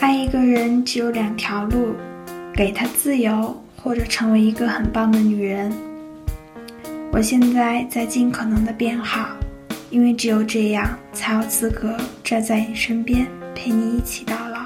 爱一个人只有两条路：给他自由，或者成为一个很棒的女人。我现在在尽可能的变好，因为只有这样，才有资格站在你身边，陪你一起到老。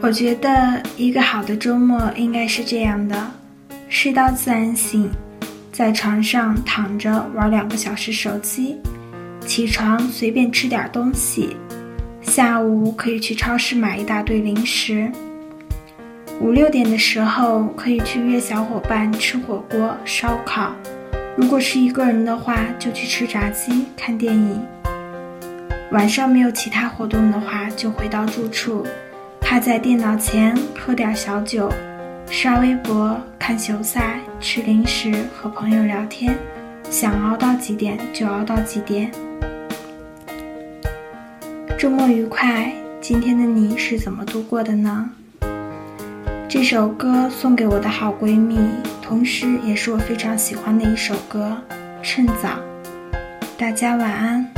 我觉得一个好的周末应该是这样的：睡到自然醒，在床上躺着玩两个小时手机，起床随便吃点东西，下午可以去超市买一大堆零食。五六点的时候可以去约小伙伴吃火锅、烧烤；如果是一个人的话，就去吃炸鸡、看电影。晚上没有其他活动的话，就回到住处。趴在电脑前喝点小酒，刷微博、看球赛、吃零食、和朋友聊天，想熬到几点就熬到几点。周末愉快！今天的你是怎么度过的呢？这首歌送给我的好闺蜜，同时也是我非常喜欢的一首歌，《趁早》。大家晚安。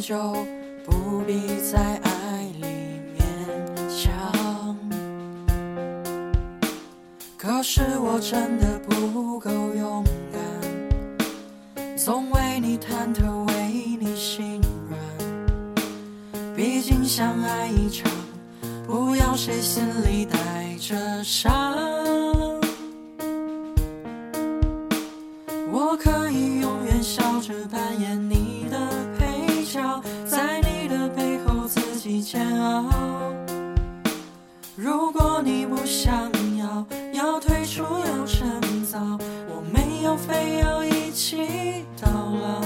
就。不必在爱里勉强，可是我真的不够勇敢，总为你忐忑，为你心软。毕竟相爱一场，不要谁心里带着伤。如果你不想要，要退出，要趁早。我没有非要一起到老。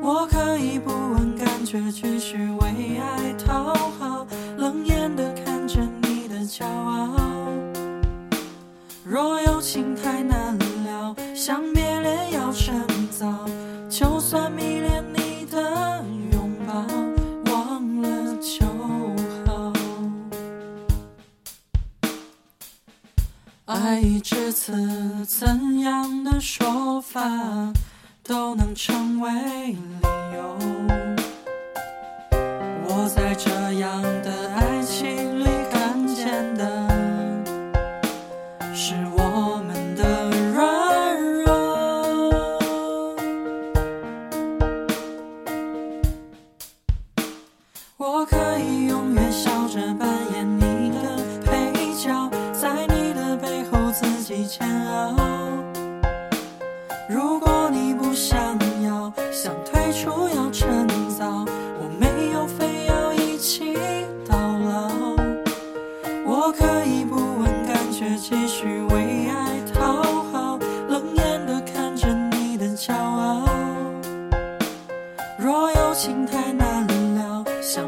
我可以不问感觉，继续为爱讨好，冷眼的看着你的骄傲。若有情太难了，想别恋要趁早。就算爱已至此，怎样的说法都能成为理由。我在这样却继续为爱讨好冷眼的看着你的骄傲。若有情太难了想